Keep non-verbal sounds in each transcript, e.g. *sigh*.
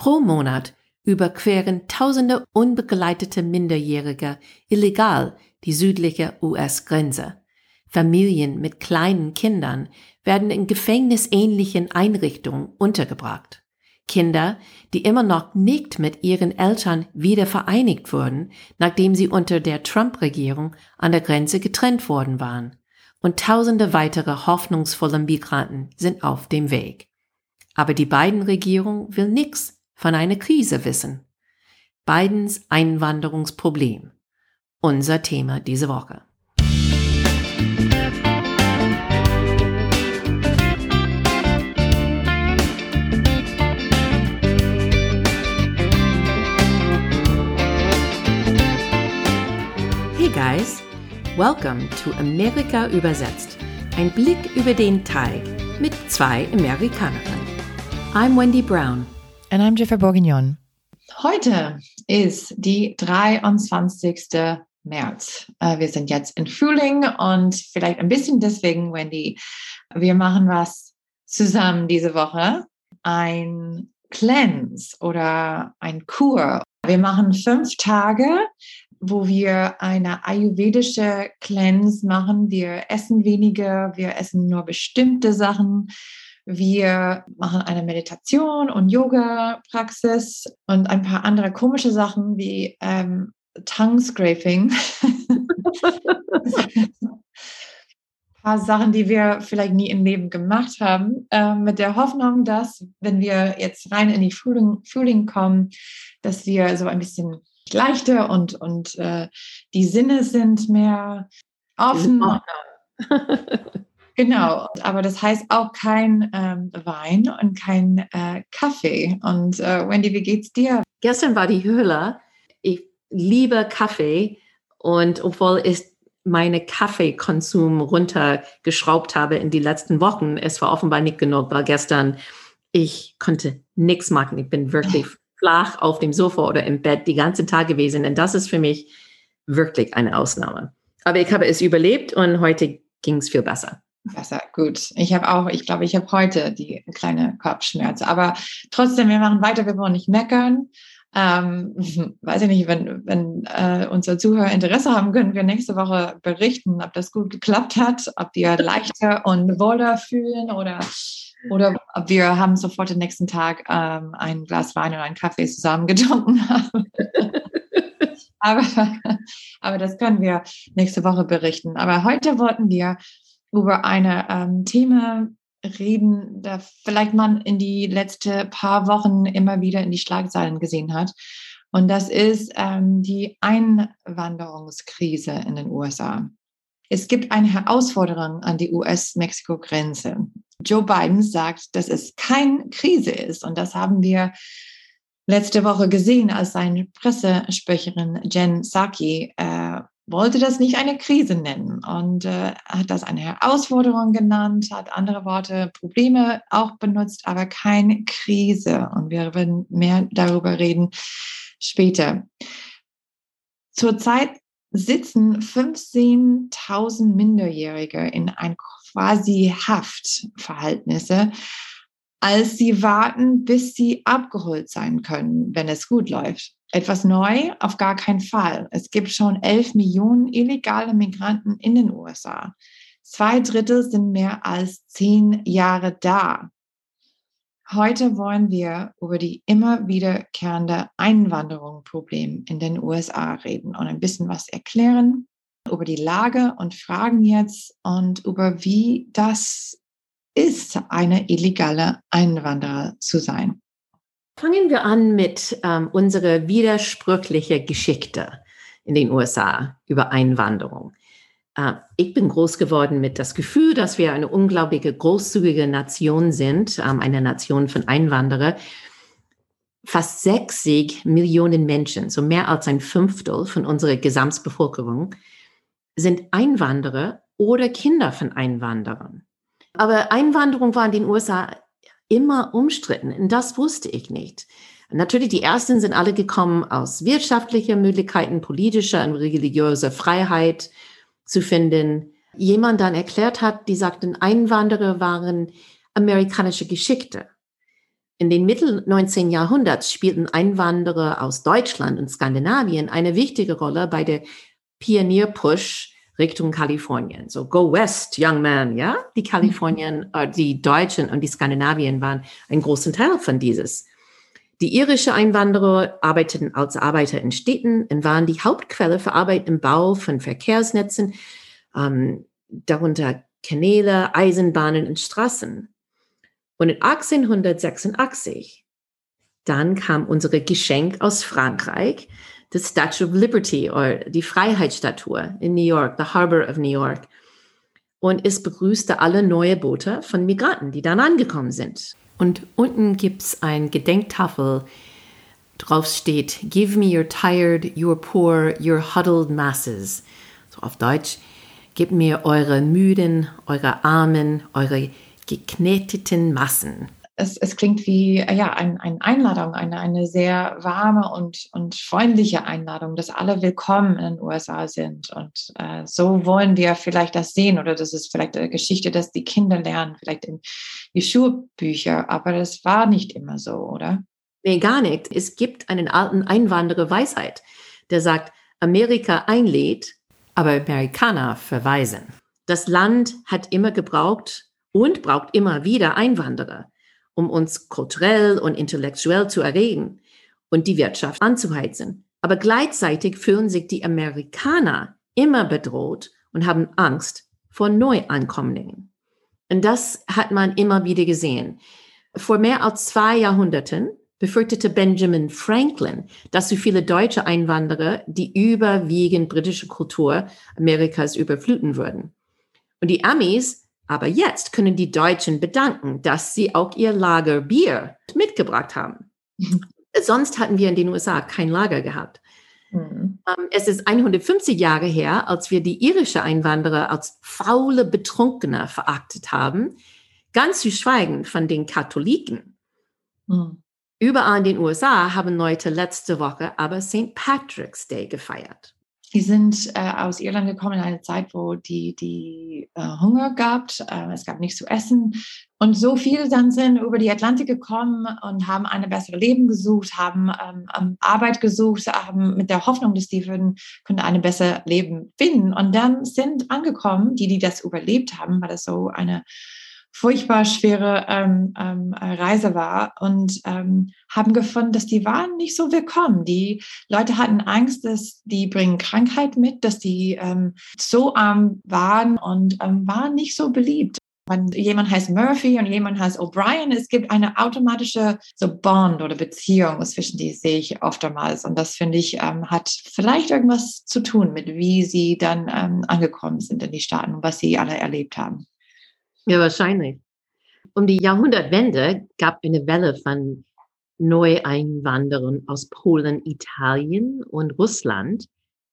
Pro Monat überqueren tausende unbegleitete Minderjährige illegal die südliche US-Grenze. Familien mit kleinen Kindern werden in gefängnisähnlichen Einrichtungen untergebracht. Kinder, die immer noch nicht mit ihren Eltern wieder vereinigt wurden, nachdem sie unter der Trump-Regierung an der Grenze getrennt worden waren. Und tausende weitere hoffnungsvolle Migranten sind auf dem Weg. Aber die Biden-Regierung will nichts von einer Krise wissen. Bidens Einwanderungsproblem. Unser Thema diese Woche. Hey guys, welcome to Amerika übersetzt. Ein Blick über den Teig mit zwei Amerikanerinnen. I'm Wendy Brown. And I'm Jennifer Bourguignon. Heute ist die 23. März. Äh, wir sind jetzt in Frühling und vielleicht ein bisschen deswegen, Wendy, wir machen was zusammen diese Woche. Ein Cleanse oder ein Kur. Wir machen fünf Tage wo wir eine ayurvedische Cleanse machen. Wir essen weniger, wir essen nur bestimmte Sachen. Wir machen eine Meditation und Yoga-Praxis und ein paar andere komische Sachen wie ähm, Tongue Scraping. ein *laughs* paar Sachen, die wir vielleicht nie im Leben gemacht haben, äh, mit der Hoffnung, dass, wenn wir jetzt rein in die Frühling, Frühling kommen, dass wir so ein bisschen leichter und, und äh, die Sinne sind mehr offen. *laughs* genau, aber das heißt auch kein ähm, Wein und kein äh, Kaffee. Und äh, Wendy, wie geht's dir? Gestern war die Höhle. Ich liebe Kaffee und obwohl ich meine Kaffeekonsum runtergeschraubt habe in die letzten Wochen, es war offenbar nicht genug, weil gestern ich konnte nichts machen. Ich bin wirklich *laughs* flach auf dem Sofa oder im Bett die ganze Tag gewesen. Und das ist für mich wirklich eine Ausnahme. Aber ich habe es überlebt und heute ging es viel besser. Besser, gut. Ich habe auch, ich glaube, ich habe heute die kleine Kopfschmerzen. Aber trotzdem, wir machen weiter, wir wollen nicht meckern. Ähm, *laughs* weiß ich nicht, wenn, wenn äh, unsere Zuhörer Interesse haben, können wir nächste Woche berichten, ob das gut geklappt hat, ob wir *laughs* leichter und wohler fühlen oder oder wir haben sofort den nächsten Tag ähm, ein Glas Wein und einen Kaffee zusammen getrunken *laughs* aber, aber das können wir nächste Woche berichten. Aber heute wollten wir über eine ähm, Thema reden, da vielleicht man in die letzten paar Wochen immer wieder in die Schlagzeilen gesehen hat. Und das ist ähm, die Einwanderungskrise in den USA. Es gibt eine Herausforderung an die US-Mexiko-Grenze. Joe Biden sagt, dass es keine Krise ist. Und das haben wir letzte Woche gesehen, als seine Pressesprecherin Jen Psaki äh, wollte das nicht eine Krise nennen und äh, hat das eine Herausforderung genannt, hat andere Worte, Probleme auch benutzt, aber keine Krise. Und wir werden mehr darüber reden später. Zurzeit sitzen 15.000 Minderjährige in ein quasi Haftverhältnisse, als sie warten, bis sie abgeholt sein können, wenn es gut läuft. Etwas neu? Auf gar keinen Fall. Es gibt schon 11 Millionen illegale Migranten in den USA. Zwei Drittel sind mehr als zehn Jahre da. Heute wollen wir über die immer wiederkehrende Einwanderungsproblem in den USA reden und ein bisschen was erklären über die Lage und fragen jetzt und über wie das ist, eine illegale Einwanderer zu sein. Fangen wir an mit ähm, unserer widersprüchliche Geschichte in den USA über Einwanderung. Äh, ich bin groß geworden mit das Gefühl, dass wir eine unglaubliche großzügige Nation sind, ähm, eine Nation von Einwanderern. Fast 60 Millionen Menschen, so mehr als ein Fünftel von unserer Gesamtbevölkerung, sind Einwanderer oder Kinder von Einwanderern. Aber Einwanderung war in den USA immer umstritten und das wusste ich nicht. Natürlich, die ersten sind alle gekommen aus wirtschaftlicher Möglichkeiten, politischer und religiöser Freiheit, zu finden. Jemand dann erklärt hat, die sagten, Einwanderer waren amerikanische Geschichte. In den Mittel 19. Jahrhunderts spielten Einwanderer aus Deutschland und Skandinavien eine wichtige Rolle bei der Pionierpush Richtung Kalifornien. So go west, young man, ja? Die Kalifornien, äh, die Deutschen und die Skandinavien waren ein großer Teil von dieses. Die irische Einwanderer arbeiteten als Arbeiter in Städten und waren die Hauptquelle für Arbeit im Bau von Verkehrsnetzen, ähm, darunter Kanäle, Eisenbahnen und Straßen. Und in 1886, dann kam unsere Geschenk aus Frankreich, das Statue of Liberty oder die Freiheitsstatue in New York, the Harbor of New York. Und es begrüßte alle neue Boote von Migranten, die dann angekommen sind. Und unten gibt es ein Gedenktafel, drauf steht, Give me your tired, your poor, your huddled masses. So auf Deutsch, gebt mir eure müden, eure armen, eure gekneteten Massen. Es, es klingt wie ja, ein, eine Einladung, eine, eine sehr warme und, und freundliche Einladung, dass alle willkommen in den USA sind. Und äh, so wollen wir vielleicht das sehen oder das ist vielleicht eine Geschichte, dass die Kinder lernen, vielleicht in die Schulbücher. Aber das war nicht immer so, oder? Nee, gar nicht. Es gibt einen alten Einwanderer-Weisheit, der sagt, Amerika einlädt, aber Amerikaner verweisen. Das Land hat immer gebraucht, und braucht immer wieder Einwanderer, um uns kulturell und intellektuell zu erregen und die Wirtschaft anzuheizen. Aber gleichzeitig fühlen sich die Amerikaner immer bedroht und haben Angst vor Neuankommlingen. Und das hat man immer wieder gesehen. Vor mehr als zwei Jahrhunderten befürchtete Benjamin Franklin, dass so viele deutsche Einwanderer die überwiegend britische Kultur Amerikas überfluten würden. Und die Amis aber jetzt können die Deutschen bedanken, dass sie auch ihr Lager Bier mitgebracht haben. *laughs* Sonst hatten wir in den USA kein Lager gehabt. Mhm. Es ist 150 Jahre her, als wir die irische Einwanderer als faule Betrunkene verachtet haben, ganz zu schweigen von den Katholiken. Mhm. Überall in den USA haben Leute letzte Woche aber St. Patrick's Day gefeiert. Die sind äh, aus Irland gekommen in eine Zeit, wo die, die äh, Hunger gab. Äh, es gab nichts zu essen. Und so viele dann sind über die Atlantik gekommen und haben ein besseres Leben gesucht, haben ähm, Arbeit gesucht, haben mit der Hoffnung, dass die würden, können ein besseres Leben finden. Und dann sind angekommen, die, die das überlebt haben, weil das so eine furchtbar schwere ähm, ähm, Reise war und ähm, haben gefunden, dass die waren nicht so willkommen. Die Leute hatten Angst, dass die bringen Krankheit mit, dass die ähm, so arm waren und ähm, waren nicht so beliebt. Wenn jemand heißt Murphy und jemand heißt O'Brien, es gibt eine automatische so Bond oder Beziehung zwischen die sehe ich oftmals und das finde ich ähm, hat vielleicht irgendwas zu tun mit wie sie dann ähm, angekommen sind in die Staaten und was sie alle erlebt haben. Ja, wahrscheinlich. Um die Jahrhundertwende gab eine Welle von Neueinwanderern aus Polen, Italien und Russland.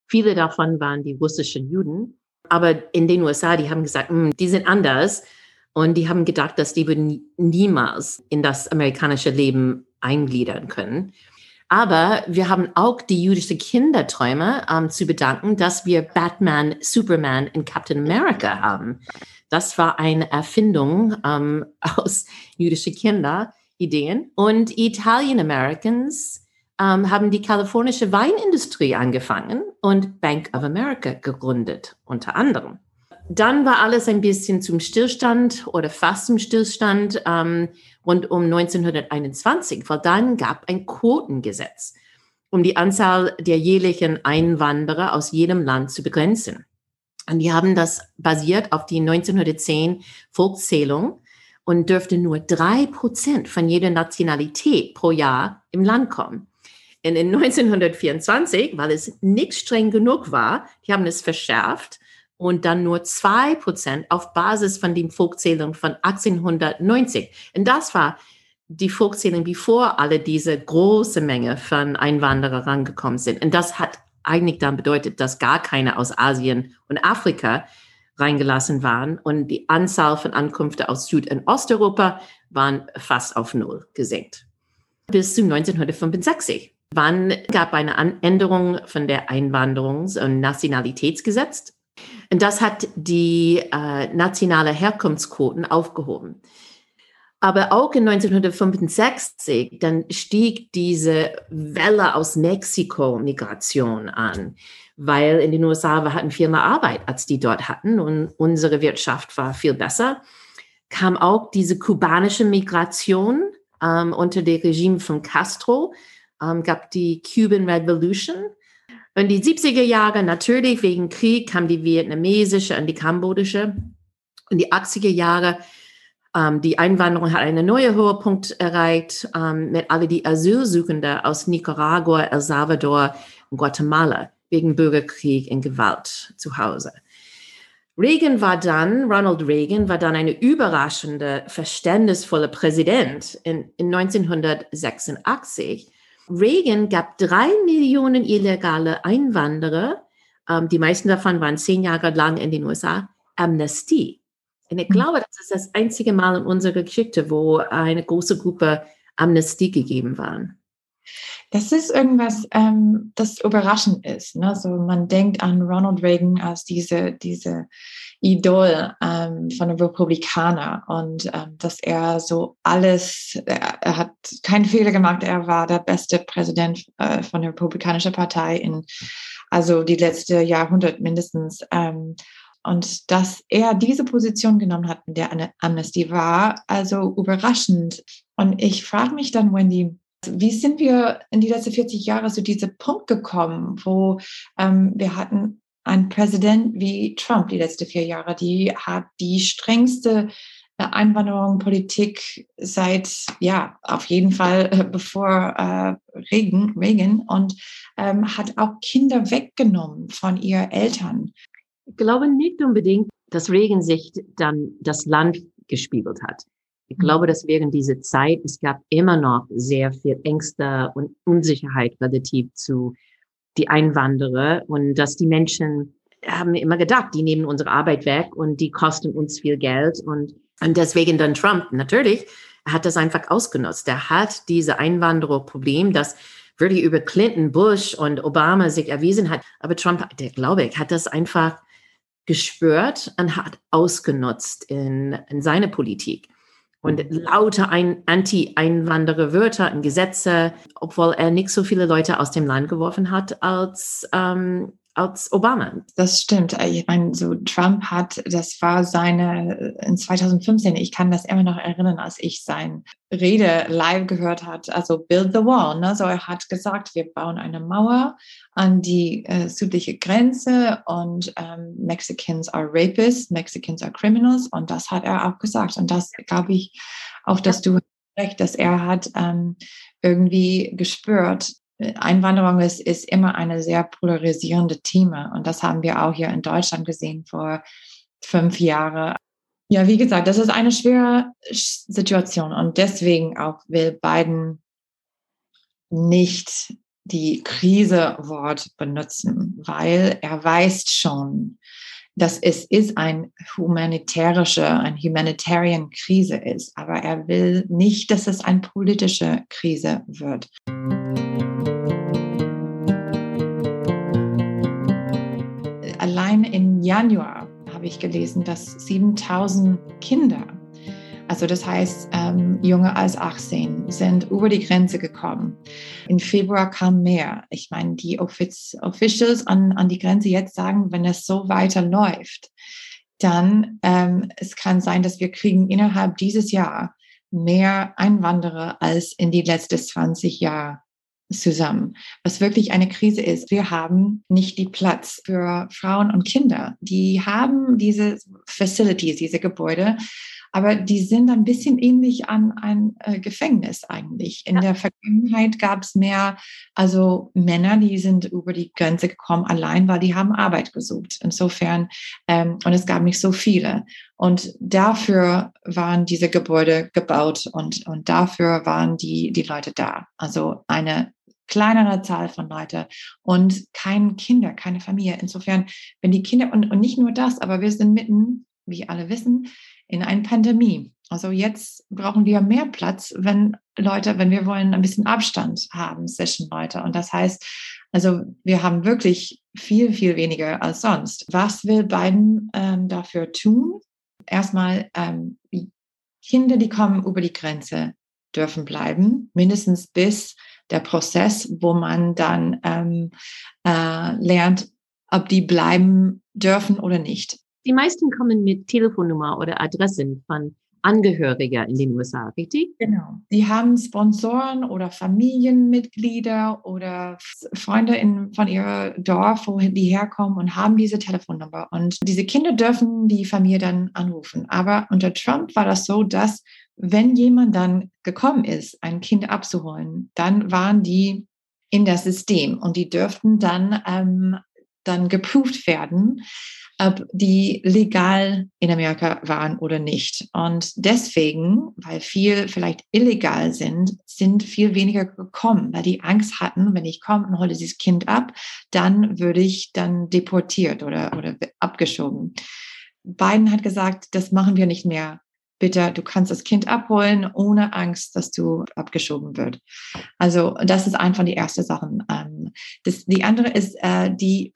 Viele davon waren die russischen Juden. Aber in den USA, die haben gesagt, hm, die sind anders. Und die haben gedacht, dass die würden niemals in das amerikanische Leben eingliedern können. Aber wir haben auch die jüdische Kinderträume ähm, zu bedanken, dass wir Batman, Superman und Captain America haben. Das war eine Erfindung ähm, *laughs* aus jüdischen Kinderideen. Und Italian Americans ähm, haben die kalifornische Weinindustrie angefangen und Bank of America gegründet, unter anderem. Dann war alles ein bisschen zum Stillstand oder fast zum Stillstand ähm, rund um 1921, weil dann gab ein Quotengesetz, um die Anzahl der jährlichen Einwanderer aus jedem Land zu begrenzen. Und die haben das basiert auf die 1910 Volkszählung und dürfte nur drei Prozent von jeder Nationalität pro Jahr im Land kommen. Und in 1924, weil es nicht streng genug war, die haben es verschärft und dann nur zwei Prozent auf Basis von den Volkszählungen von 1890. Und das war die Volkszählung, bevor alle diese große Menge von Einwanderern rangekommen sind. Und das hat eigentlich dann bedeutet, dass gar keine aus Asien und Afrika reingelassen waren und die Anzahl von Ankünften aus Süd- und Osteuropa waren fast auf Null gesenkt. Bis zu 1965. Wann gab eine Änderung von der Einwanderungs- und Nationalitätsgesetz? Und das hat die äh, nationale Herkunftsquoten aufgehoben. Aber auch in 1965, dann stieg diese Welle aus Mexiko Migration an, weil in den USA wir hatten viel mehr Arbeit, als die dort hatten und unsere Wirtschaft war viel besser. Kam auch diese kubanische Migration ähm, unter dem Regime von Castro, ähm, gab die Cuban Revolution. Und die 70er Jahre natürlich wegen Krieg kam die vietnamesische und die kambodische. Und die 80er Jahre die Einwanderung hat einen neuen Höhepunkt erreicht ähm, mit alle die Asylsuchenden aus Nicaragua, El Salvador und Guatemala wegen Bürgerkrieg und Gewalt zu Hause. Reagan war dann, Ronald Reagan war dann eine überraschende, verständnisvolle Präsident in, in 1986. Reagan gab drei Millionen illegale Einwanderer, ähm, die meisten davon waren zehn Jahre lang in den USA, Amnestie. Und ich mhm. glaube, das ist das einzige Mal in unserer Geschichte, wo eine große Gruppe Amnestie gegeben waren. Das ist irgendwas, ähm, das überraschend ist. Ne? So, man denkt an Ronald Reagan als diese, diese Idol ähm, von den Republikanern und ähm, dass er so alles, er, er, hat keinen Fehler gemacht, er war der beste Präsident äh, von der Republikanischen Partei in also die letzte Jahrhundert mindestens. Und dass er diese Position genommen hat mit der Amnestie war also überraschend. Und ich frage mich dann, Wendy, wie sind wir in die letzten 40 Jahre zu diesem Punkt gekommen, wo ähm, wir hatten einen Präsident wie Trump die letzten vier Jahre, die hat die strengste äh, Einwanderung, Politik seit, ja, auf jeden Fall äh, bevor äh, Reagan, Reagan und ähm, hat auch Kinder weggenommen von ihren Eltern. Ich glaube nicht unbedingt, dass Reagan sich dann das Land gespiegelt hat. Ich glaube, mhm. dass während dieser Zeit, es gab immer noch sehr viel Ängste und Unsicherheit relativ zu die Einwanderer und dass die Menschen haben immer gedacht, die nehmen unsere Arbeit weg und die kosten uns viel Geld und, und deswegen dann Trump natürlich hat das einfach ausgenutzt. Er hat diese Einwandererproblem, das wirklich über Clinton, Bush und Obama sich erwiesen hat. Aber Trump, der glaube ich, hat das einfach gespürt und hat ausgenutzt in, in seine Politik. Und lauter ein, Anti-Einwanderer-Wörter und Gesetze, obwohl er nicht so viele Leute aus dem Land geworfen hat als ähm, als Obama. Das stimmt. Ich meine, so Trump hat, das war seine in 2015, ich kann das immer noch erinnern, als ich sein Rede live gehört hat, also Build the Wall. Ne? So er hat gesagt, wir bauen eine Mauer an die äh, südliche Grenze und ähm, Mexicans are rapists, Mexicans are criminals und das hat er auch gesagt. Und das glaube ich auch, dass du recht, dass er hat ähm, irgendwie gespürt, Einwanderung ist, ist immer eine sehr polarisierende Thema. Und das haben wir auch hier in Deutschland gesehen vor fünf Jahren. Ja, wie gesagt, das ist eine schwere Situation. Und deswegen auch will Biden nicht die Krise-Wort benutzen, weil er weiß schon, dass es ist ein humanitärische, ein humanitarian Krise ist, aber er will nicht, dass es eine politische Krise wird. Allein im Januar habe ich gelesen, dass 7000 Kinder, also das heißt ähm, junge als 18, sind über die Grenze gekommen. Im Februar kam mehr. Ich meine, die Offiz Officials an, an die Grenze jetzt sagen, wenn es so weiterläuft, dann ähm, es kann sein, dass wir kriegen innerhalb dieses Jahr mehr Einwanderer als in die letzten 20 Jahre zusammen, was wirklich eine Krise ist. Wir haben nicht die Platz für Frauen und Kinder. Die haben diese Facilities, diese Gebäude, aber die sind ein bisschen ähnlich an ein äh, Gefängnis eigentlich. In ja. der Vergangenheit gab es mehr, also Männer, die sind über die Grenze gekommen allein, weil die haben Arbeit gesucht. Insofern, ähm, und es gab nicht so viele. Und dafür waren diese Gebäude gebaut und, und dafür waren die, die Leute da. Also eine kleinere Zahl von Leute und kein Kinder, keine Familie. Insofern, wenn die Kinder, und, und nicht nur das, aber wir sind mitten, wie alle wissen, in einer Pandemie. Also jetzt brauchen wir mehr Platz, wenn Leute, wenn wir wollen, ein bisschen Abstand haben zwischen Leute. Und das heißt, also wir haben wirklich viel, viel weniger als sonst. Was will Biden ähm, dafür tun? Erstmal ähm, Kinder, die kommen über die Grenze, dürfen bleiben, mindestens bis der Prozess, wo man dann ähm, äh, lernt, ob die bleiben dürfen oder nicht. Die meisten kommen mit Telefonnummer oder Adressen von Angehörige in den USA, richtig? Genau. Die haben Sponsoren oder Familienmitglieder oder Freunde in, von ihrem Dorf, wohin die herkommen und haben diese Telefonnummer. Und diese Kinder dürfen die Familie dann anrufen. Aber unter Trump war das so, dass wenn jemand dann gekommen ist, ein Kind abzuholen, dann waren die in das System und die dürften dann, ähm, dann geprüft werden ob die legal in Amerika waren oder nicht. Und deswegen, weil viel vielleicht illegal sind, sind viel weniger gekommen, weil die Angst hatten, wenn ich komme und hole dieses Kind ab, dann würde ich dann deportiert oder, oder abgeschoben. Biden hat gesagt, das machen wir nicht mehr. Bitte, du kannst das Kind abholen ohne Angst, dass du abgeschoben wird. Also das ist einfach die erste Sache. Ähm, das, die andere ist äh, die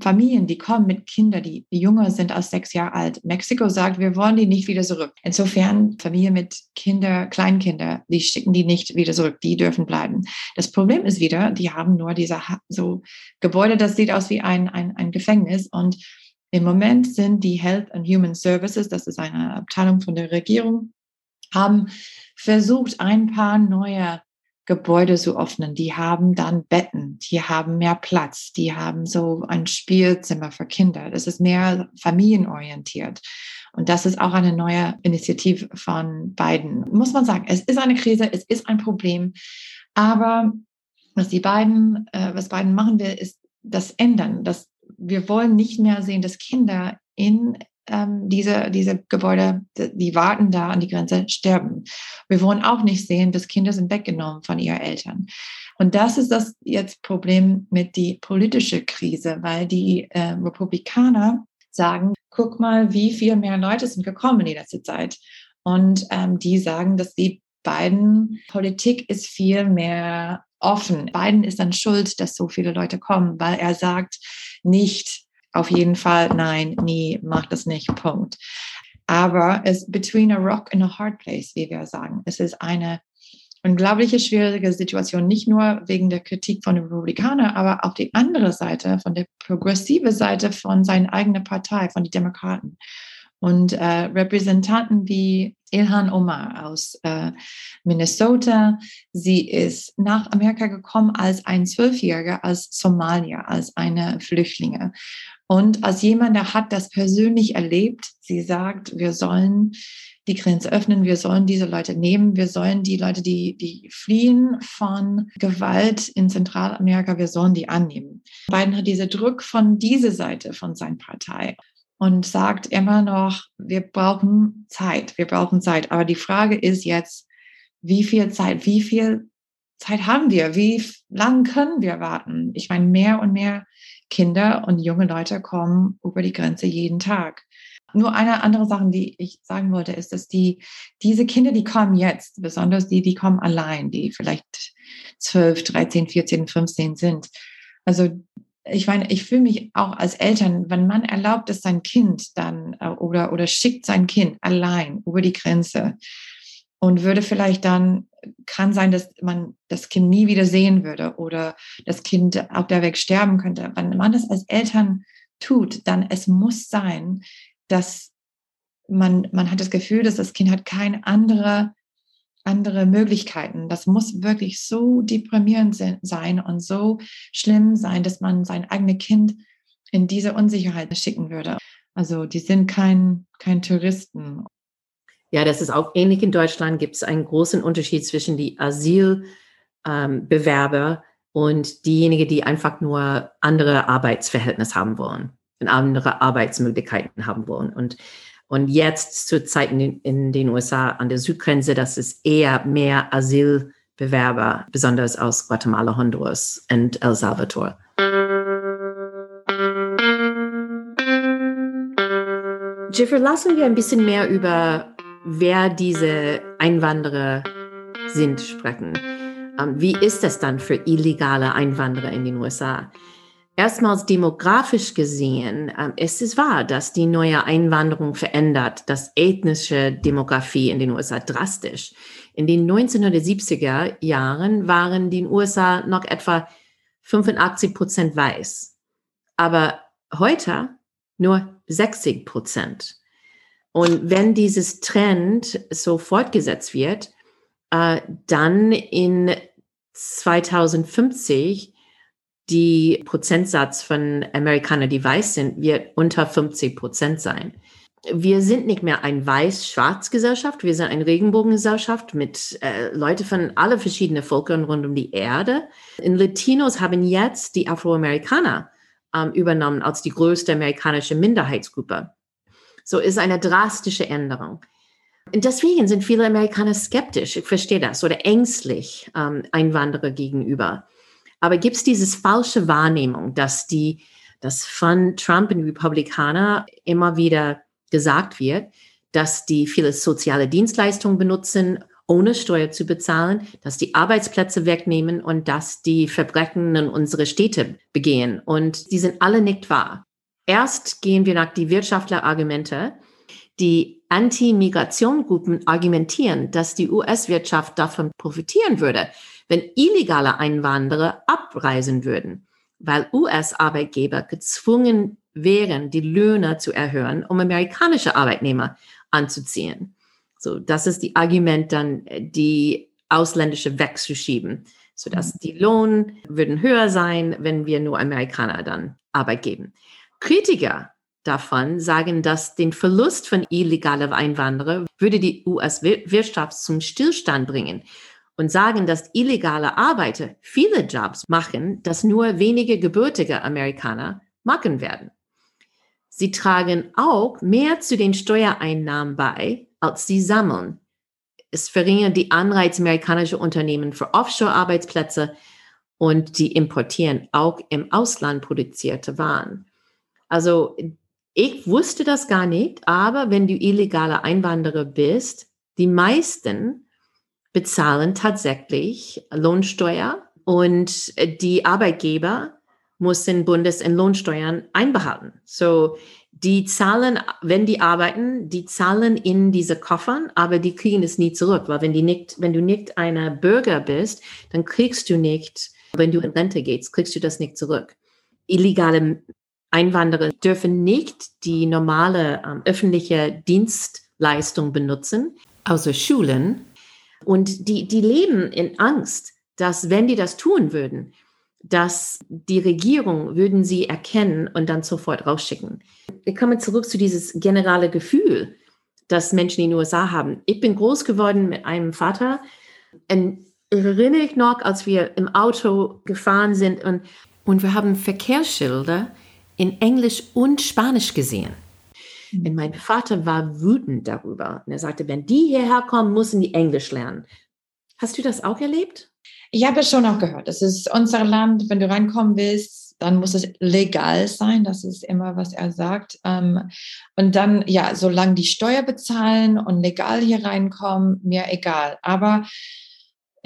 Familien, die kommen mit Kindern, die jünger sind als sechs Jahre alt. Mexiko sagt, wir wollen die nicht wieder zurück. Insofern Familien mit Kinder, Kleinkinder, die schicken die nicht wieder zurück. Die dürfen bleiben. Das Problem ist wieder, die haben nur diese so Gebäude, das sieht aus wie ein, ein, ein Gefängnis und im Moment sind die Health and Human Services, das ist eine Abteilung von der Regierung, haben versucht, ein paar neue Gebäude zu öffnen. Die haben dann Betten, die haben mehr Platz, die haben so ein Spielzimmer für Kinder. Das ist mehr familienorientiert. Und das ist auch eine neue Initiative von beiden. Muss man sagen, es ist eine Krise, es ist ein Problem. Aber was die beiden, äh, was beiden machen will, ist das ändern. Das, wir wollen nicht mehr sehen, dass Kinder in ähm, diese, diese Gebäude, die warten da an die Grenze, sterben. Wir wollen auch nicht sehen, dass Kinder sind weggenommen von ihren Eltern. Und das ist das jetzt Problem mit die politische Krise, weil die äh, Republikaner sagen, guck mal, wie viel mehr Leute sind gekommen in die letzte Zeit. Und ähm, die sagen, dass die beiden Politik ist viel mehr offen. Biden ist dann schuld, dass so viele Leute kommen, weil er sagt nicht, auf jeden Fall, nein, nie, mach das nicht, Punkt. Aber es between a rock and a hard place, wie wir sagen. Es ist eine unglaubliche schwierige Situation, nicht nur wegen der Kritik von den Republikanern, aber auf die andere Seite, von der progressive Seite von seiner eigenen Partei, von den Demokraten. Und äh, Repräsentanten wie Ilhan Omar aus äh, Minnesota, sie ist nach Amerika gekommen als ein Zwölfjähriger, als Somalier, als eine Flüchtlinge. Und als jemand, der hat das persönlich erlebt, sie sagt, wir sollen die Grenze öffnen, wir sollen diese Leute nehmen, wir sollen die Leute, die, die fliehen von Gewalt in Zentralamerika, wir sollen die annehmen. Biden hat diese Druck von dieser Seite von seiner Partei und sagt immer noch, wir brauchen Zeit, wir brauchen Zeit. Aber die Frage ist jetzt, wie viel Zeit, wie viel Zeit haben wir? Wie lang können wir warten? Ich meine, mehr und mehr Kinder und junge Leute kommen über die Grenze jeden Tag. Nur eine andere Sache, die ich sagen wollte, ist, dass die, diese Kinder, die kommen jetzt, besonders die, die kommen allein, die vielleicht 12, 13, 14, 15 sind. Also ich meine, ich fühle mich auch als Eltern, wenn man erlaubt, dass sein Kind dann äh, oder, oder schickt sein Kind allein über die Grenze und würde vielleicht dann kann sein, dass man das Kind nie wieder sehen würde oder das Kind auf der Weg sterben könnte. Wenn man das als Eltern tut, dann es muss sein, dass man, man hat das Gefühl, dass das Kind hat keine andere, andere Möglichkeiten. Das muss wirklich so deprimierend sein und so schlimm sein, dass man sein eigenes Kind in diese Unsicherheit schicken würde. Also die sind kein, kein Touristen. Ja, das ist auch ähnlich in Deutschland. Gibt es einen großen Unterschied zwischen die Asylbewerber ähm, und diejenigen, die einfach nur andere Arbeitsverhältnisse haben wollen und andere Arbeitsmöglichkeiten haben wollen. Und, und jetzt zur Zeit in, in den USA an der Südgrenze, das ist eher mehr Asylbewerber, besonders aus Guatemala, Honduras und El Salvador. Jeffrey, lassen wir ein bisschen mehr über wer diese Einwanderer sind, sprechen. Ähm, wie ist es dann für illegale Einwanderer in den USA? erstmals demografisch gesehen ähm, ist es wahr, dass die neue Einwanderung verändert, das ethnische Demografie in den USA drastisch. In den 1970er Jahren waren die USA noch etwa 85 Prozent weiß, aber heute nur 60 Prozent. Und wenn dieses Trend so fortgesetzt wird, äh, dann in 2050 die Prozentsatz von Amerikanern, die weiß sind, wird unter 50 Prozent sein. Wir sind nicht mehr eine weiß-schwarz-Gesellschaft, wir sind eine Regenbogengesellschaft mit äh, Leuten von alle verschiedenen Völkern rund um die Erde. In Latinos haben jetzt die Afroamerikaner ähm, übernommen als die größte amerikanische Minderheitsgruppe. So ist eine drastische Änderung. Und deswegen sind viele Amerikaner skeptisch, ich verstehe das, oder ängstlich ähm, Einwanderer gegenüber. Aber gibt es diese falsche Wahrnehmung, dass die, dass von Trump und Republikaner immer wieder gesagt wird, dass die viele soziale Dienstleistungen benutzen, ohne Steuer zu bezahlen, dass die Arbeitsplätze wegnehmen und dass die Verbrechen in unsere Städte begehen. Und die sind alle nicht wahr. Erst gehen wir nach die Wirtschaftlerargumente. Die Anti-Migration-Gruppen argumentieren, dass die US-Wirtschaft davon profitieren würde, wenn illegale Einwanderer abreisen würden, weil US-Arbeitgeber gezwungen wären, die Löhne zu erhöhen, um amerikanische Arbeitnehmer anzuziehen. So, das ist die Argument dann, die ausländische wegzuschieben, sodass mhm. die Lohn würden höher sein, wenn wir nur Amerikaner dann Arbeit geben. Kritiker davon sagen, dass den Verlust von illegalen Einwanderern würde die US-Wirtschaft zum Stillstand bringen und sagen, dass illegale Arbeiter viele Jobs machen, dass nur wenige gebürtige Amerikaner machen werden. Sie tragen auch mehr zu den Steuereinnahmen bei, als sie sammeln. Es verringert die Anreize amerikanischer Unternehmen für Offshore-Arbeitsplätze und die importieren auch im Ausland produzierte Waren. Also ich wusste das gar nicht, aber wenn du illegale Einwanderer bist, die meisten bezahlen tatsächlich Lohnsteuer und die Arbeitgeber müssen Bundes- und Lohnsteuern einbehalten. So, die zahlen, wenn die arbeiten, die zahlen in diese Koffern, aber die kriegen es nie zurück, weil wenn die nicht, wenn du nicht einer Bürger bist, dann kriegst du nicht, wenn du in Rente gehst, kriegst du das nicht zurück. Illegale Einwanderer dürfen nicht die normale ähm, öffentliche Dienstleistung benutzen, außer Schulen. Und die, die leben in Angst, dass wenn die das tun würden, dass die Regierung würden sie erkennen und dann sofort rausschicken. Wir kommen zurück zu dieses generale Gefühl, das Menschen in den USA haben. Ich bin groß geworden mit einem Vater und erinnere ich noch, als wir im Auto gefahren sind und, und wir haben Verkehrsschilder in Englisch und Spanisch gesehen. Und mein Vater war wütend darüber. Und er sagte, wenn die hierher kommen, müssen die Englisch lernen. Hast du das auch erlebt? Ich habe es schon auch gehört. Das ist unser Land. Wenn du reinkommen willst, dann muss es legal sein. Das ist immer, was er sagt. Ähm, und dann, ja, solange die Steuer bezahlen und legal hier reinkommen, mir egal. Aber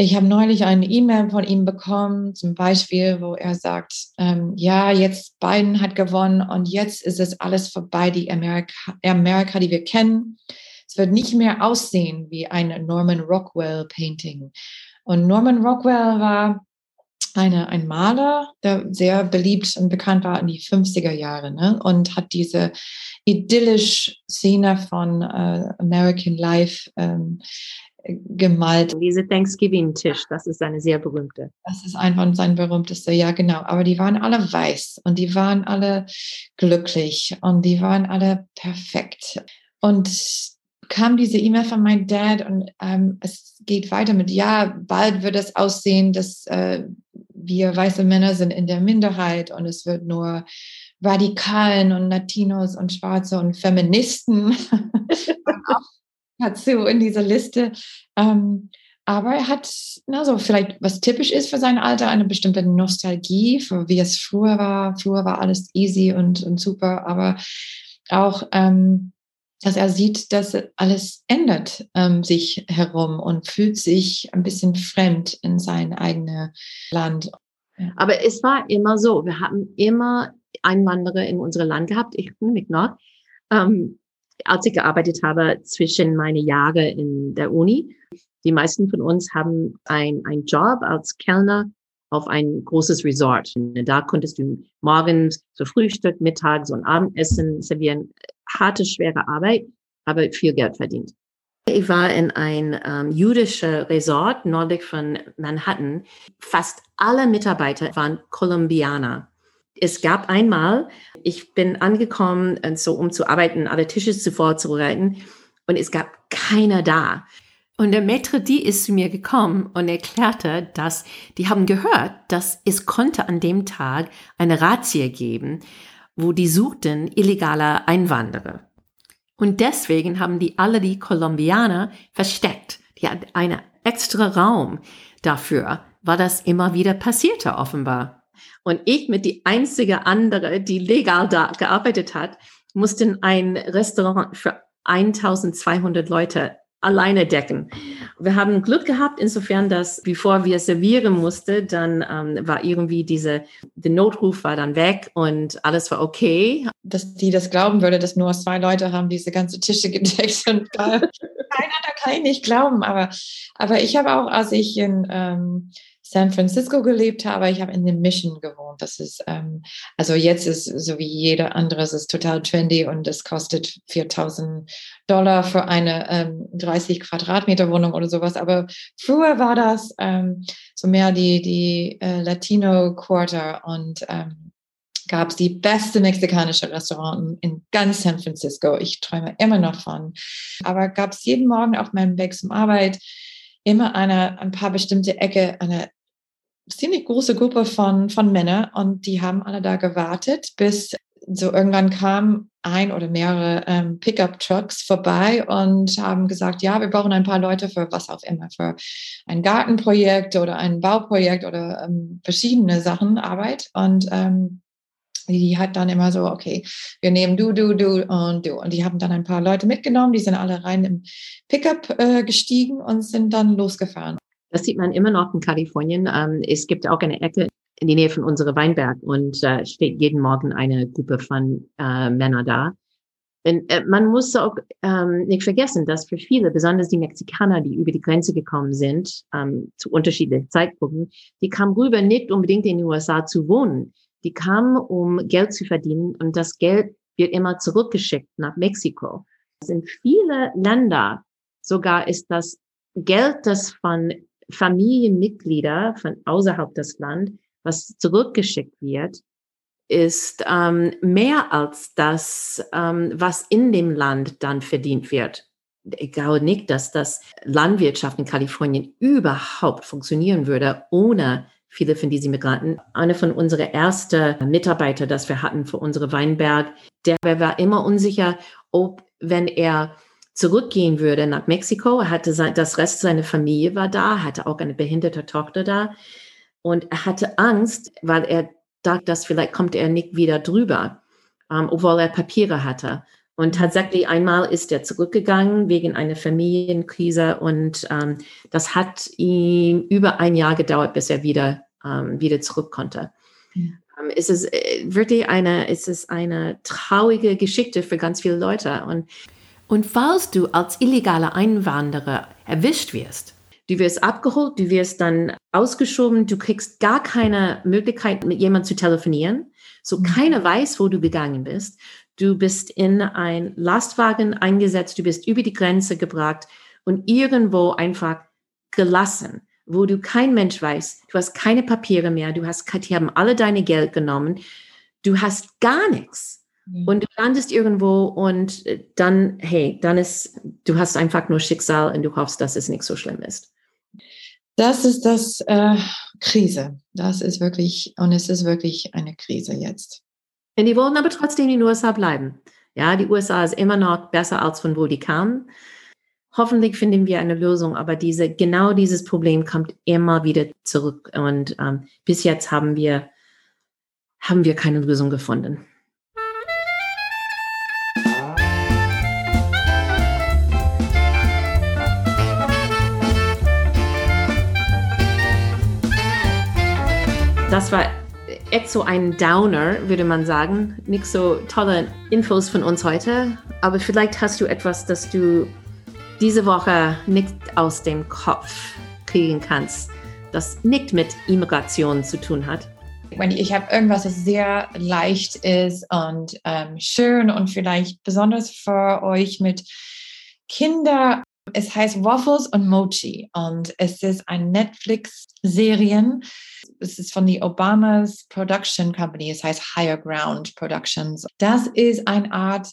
ich habe neulich eine E-Mail von ihm bekommen, zum Beispiel, wo er sagt, ähm, ja, jetzt Biden hat gewonnen und jetzt ist es alles vorbei, die Amerika, Amerika, die wir kennen. Es wird nicht mehr aussehen wie ein Norman Rockwell Painting. Und Norman Rockwell war eine, ein Maler, der sehr beliebt und bekannt war in die 50er Jahre ne? und hat diese idyllisch Szene von äh, American Life ähm, gemalt. Diese Thanksgiving-Tisch, das ist eine sehr berühmte. Das ist einfach sein berühmtester, ja genau. Aber die waren alle weiß und die waren alle glücklich und die waren alle perfekt. Und kam diese E-Mail von meinem Dad und ähm, es geht weiter mit, ja, bald wird es aussehen, dass äh, wir weiße Männer sind in der Minderheit und es wird nur Radikalen und Latinos und Schwarze und Feministen *laughs* dazu in dieser Liste. Ähm, aber er hat, na, vielleicht was typisch ist für sein Alter, eine bestimmte Nostalgie, für wie es früher war. Früher war alles easy und, und super, aber auch, ähm, dass er sieht, dass alles ändert ähm, sich herum und fühlt sich ein bisschen fremd in sein eigenes Land. Aber es war immer so, wir haben immer Einwanderer in unserem Land gehabt. Ich mich noch, ähm, als ich gearbeitet habe zwischen meine Jahre in der Uni. Die meisten von uns haben ein, ein Job als Kellner auf ein großes Resort. Da konntest du morgens so Frühstück, mittags und Abendessen servieren. Harte, schwere Arbeit, aber viel Geld verdient. Ich war in ein ähm, jüdisches Resort nördlich von Manhattan. Fast alle Mitarbeiter waren Kolumbianer. Es gab einmal, ich bin angekommen, äh, so um zu arbeiten, alle Tische zu bereiten, und es gab keiner da. Und der Maître die ist zu mir gekommen und erklärte, dass die haben gehört, dass es konnte an dem Tag eine Razzia geben, wo die suchten illegaler Einwanderer. Und deswegen haben die alle die Kolumbianer versteckt. Die hatten einen extra Raum dafür, weil das immer wieder passierte offenbar. Und ich mit die einzige andere, die legal da gearbeitet hat, mussten ein Restaurant für 1200 Leute alleine decken. Wir haben Glück gehabt, insofern, dass bevor wir servieren mussten, dann ähm, war irgendwie diese, der Notruf war dann weg und alles war okay. Dass die das glauben würde, dass nur zwei Leute haben diese ganze Tische gedeckt und *laughs* keiner, da kann ich nicht glauben. Aber, aber ich habe auch, als ich in ähm, San Francisco gelebt habe, ich habe in the Mission gewohnt. Das ist, ähm, also jetzt ist so wie jeder andere, es ist total trendy und es kostet 4000 Dollar für eine ähm, 30 Quadratmeter Wohnung oder sowas. Aber früher war das ähm, so mehr die, die äh, Latino Quarter und ähm, gab es die beste mexikanische Restaurant in ganz San Francisco. Ich träume immer noch von. Aber gab es jeden Morgen auf meinem Weg zum Arbeit immer eine, ein paar bestimmte Ecke, eine ziemlich große Gruppe von, von Männern und die haben alle da gewartet, bis so irgendwann kam ein oder mehrere ähm, Pickup-Trucks vorbei und haben gesagt, ja, wir brauchen ein paar Leute für was auch immer, für ein Gartenprojekt oder ein Bauprojekt oder ähm, verschiedene Sachen, Arbeit. Und ähm, die hat dann immer so, okay, wir nehmen du, du, du und du. Und die haben dann ein paar Leute mitgenommen, die sind alle rein im Pickup äh, gestiegen und sind dann losgefahren. Das sieht man immer noch in Kalifornien. Ähm, es gibt auch eine Ecke in die Nähe von unserem Weinberg und äh, steht jeden Morgen eine Gruppe von äh, Männern da. Und, äh, man muss auch ähm, nicht vergessen, dass für viele, besonders die Mexikaner, die über die Grenze gekommen sind, ähm, zu unterschiedlichen Zeitpunkten, die kamen rüber nicht unbedingt in den USA zu wohnen. Die kamen, um Geld zu verdienen und das Geld wird immer zurückgeschickt nach Mexiko. In viele Länder sogar ist das Geld, das von Familienmitglieder von außerhalb des Land, was zurückgeschickt wird, ist ähm, mehr als das, ähm, was in dem Land dann verdient wird. Ich glaube nicht, dass das Landwirtschaft in Kalifornien überhaupt funktionieren würde ohne viele von diesen Migranten. Eine von unseren ersten Mitarbeiter, das wir hatten für unsere Weinberg, der war immer unsicher, ob, wenn er zurückgehen würde nach Mexiko. Er hatte sein, das Rest seiner Familie war da, hatte auch eine behinderte Tochter da. Und er hatte Angst, weil er dachte, dass vielleicht kommt er nicht wieder drüber, ähm, obwohl er Papiere hatte. Und tatsächlich einmal ist er zurückgegangen wegen einer Familienkrise und ähm, das hat ihm über ein Jahr gedauert, bis er wieder, ähm, wieder zurück konnte. Ja. Ähm, es ist äh, wirklich eine, es ist eine traurige Geschichte für ganz viele Leute. Und und falls du als illegaler Einwanderer erwischt wirst, du wirst abgeholt, du wirst dann ausgeschoben, du kriegst gar keine Möglichkeit, mit jemandem zu telefonieren. So mhm. keiner weiß, wo du gegangen bist. Du bist in ein Lastwagen eingesetzt, du bist über die Grenze gebracht und irgendwo einfach gelassen, wo du kein Mensch weiß. Du hast keine Papiere mehr, du hast, die haben alle deine Geld genommen. Du hast gar nichts. Mhm. Und du landest irgendwo und äh, dann, hey, dann ist, du hast einfach nur Schicksal und du hoffst, dass es nicht so schlimm ist. Das ist das äh, Krise. Das ist wirklich, und es ist wirklich eine Krise jetzt. Und die wollen aber trotzdem in den USA bleiben. Ja, die USA ist immer noch besser als von wo die kamen. Hoffentlich finden wir eine Lösung, aber diese, genau dieses Problem kommt immer wieder zurück. Und ähm, bis jetzt haben wir, haben wir keine Lösung gefunden. Das war echt so ein Downer, würde man sagen. Nicht so tolle Infos von uns heute, aber vielleicht hast du etwas, das du diese Woche nicht aus dem Kopf kriegen kannst, das nicht mit Immigration zu tun hat. Ich habe irgendwas, das sehr leicht ist und ähm, schön und vielleicht besonders für euch mit Kinder. Es heißt Waffles und Mochi und es ist eine Netflix-Serie. Es ist von die Obamas Production Company. Es heißt Higher Ground Productions. Das ist eine Art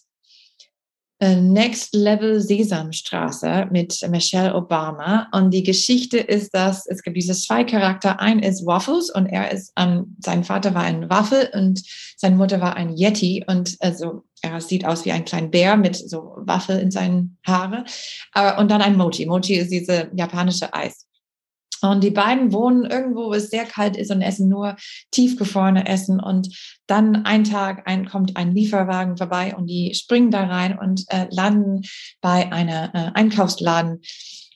Next Level Sesamstraße mit Michelle Obama. Und die Geschichte ist, dass es gibt diese zwei Charakter. Ein ist Waffles und er ist, ähm, sein Vater war ein Waffel und seine Mutter war ein Yeti. Und also er sieht aus wie ein kleiner Bär mit so Waffel in seinen Haare. Äh, und dann ein Mochi. Mochi ist diese japanische Eis. Und die beiden wohnen irgendwo, wo es sehr kalt ist und essen nur tiefgefrorene Essen. Und dann ein Tag ein, kommt ein Lieferwagen vorbei und die springen da rein und äh, landen bei einer äh, Einkaufsladen,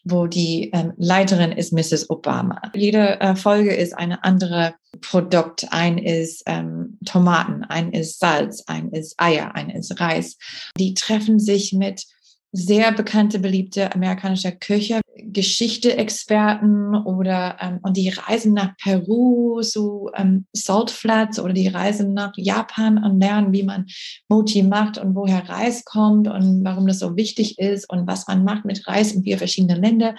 wo die ähm, Leiterin ist Mrs. Obama. Jede äh, Folge ist eine andere Produkt. Ein ist ähm, Tomaten, ein ist Salz, ein ist Eier, ein ist Reis. Die treffen sich mit sehr bekannte, beliebte amerikanische Küche, Geschichte-Experten oder ähm, und die reisen nach Peru, so ähm, Salt Flats oder die reisen nach Japan und lernen, wie man Mochi macht und woher Reis kommt und warum das so wichtig ist und was man macht mit Reis in vier verschiedenen Ländern.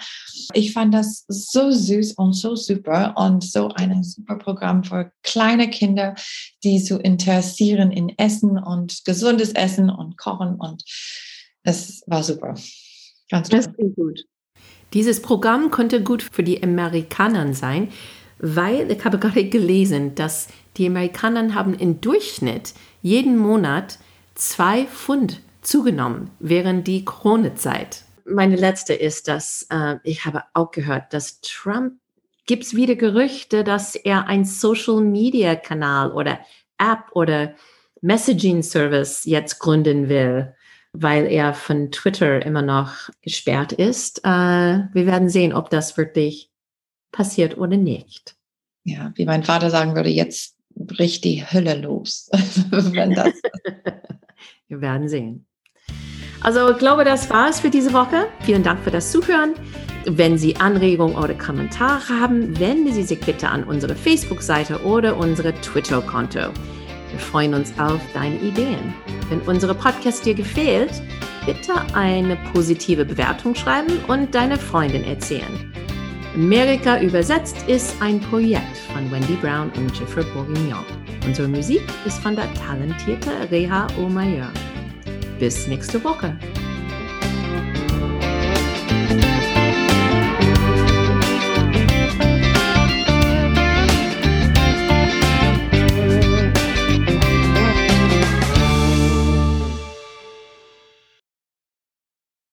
Ich fand das so süß und so super und so ein super Programm für kleine Kinder, die so interessieren in Essen und gesundes Essen und Kochen und es war super. Ganz das klingt gut. Dieses Programm könnte gut für die Amerikaner sein, weil ich habe gerade gelesen, dass die Amerikaner haben im Durchschnitt jeden Monat zwei Pfund zugenommen während die Corona-Zeit. Meine letzte ist, dass äh, ich habe auch gehört, dass Trump gibt es wieder Gerüchte, dass er ein Social-Media-Kanal oder App oder Messaging-Service jetzt gründen will weil er von Twitter immer noch gesperrt ist. Äh, wir werden sehen, ob das wirklich passiert oder nicht. Ja, wie mein Vater sagen würde, jetzt bricht die Hölle los. *laughs* Wenn das *laughs* wir werden sehen. Also ich glaube, das war es für diese Woche. Vielen Dank für das Zuhören. Wenn Sie Anregungen oder Kommentare haben, wenden Sie sich bitte an unsere Facebook-Seite oder unsere Twitter-Konto. Wir freuen uns auf deine Ideen. Wenn unsere Podcast dir gefällt, bitte eine positive Bewertung schreiben und deine Freundin erzählen. Amerika übersetzt ist ein Projekt von Wendy Brown und Jeffrey Bourguignon. Unsere Musik ist von der talentierten Reha Omayer. Bis nächste Woche.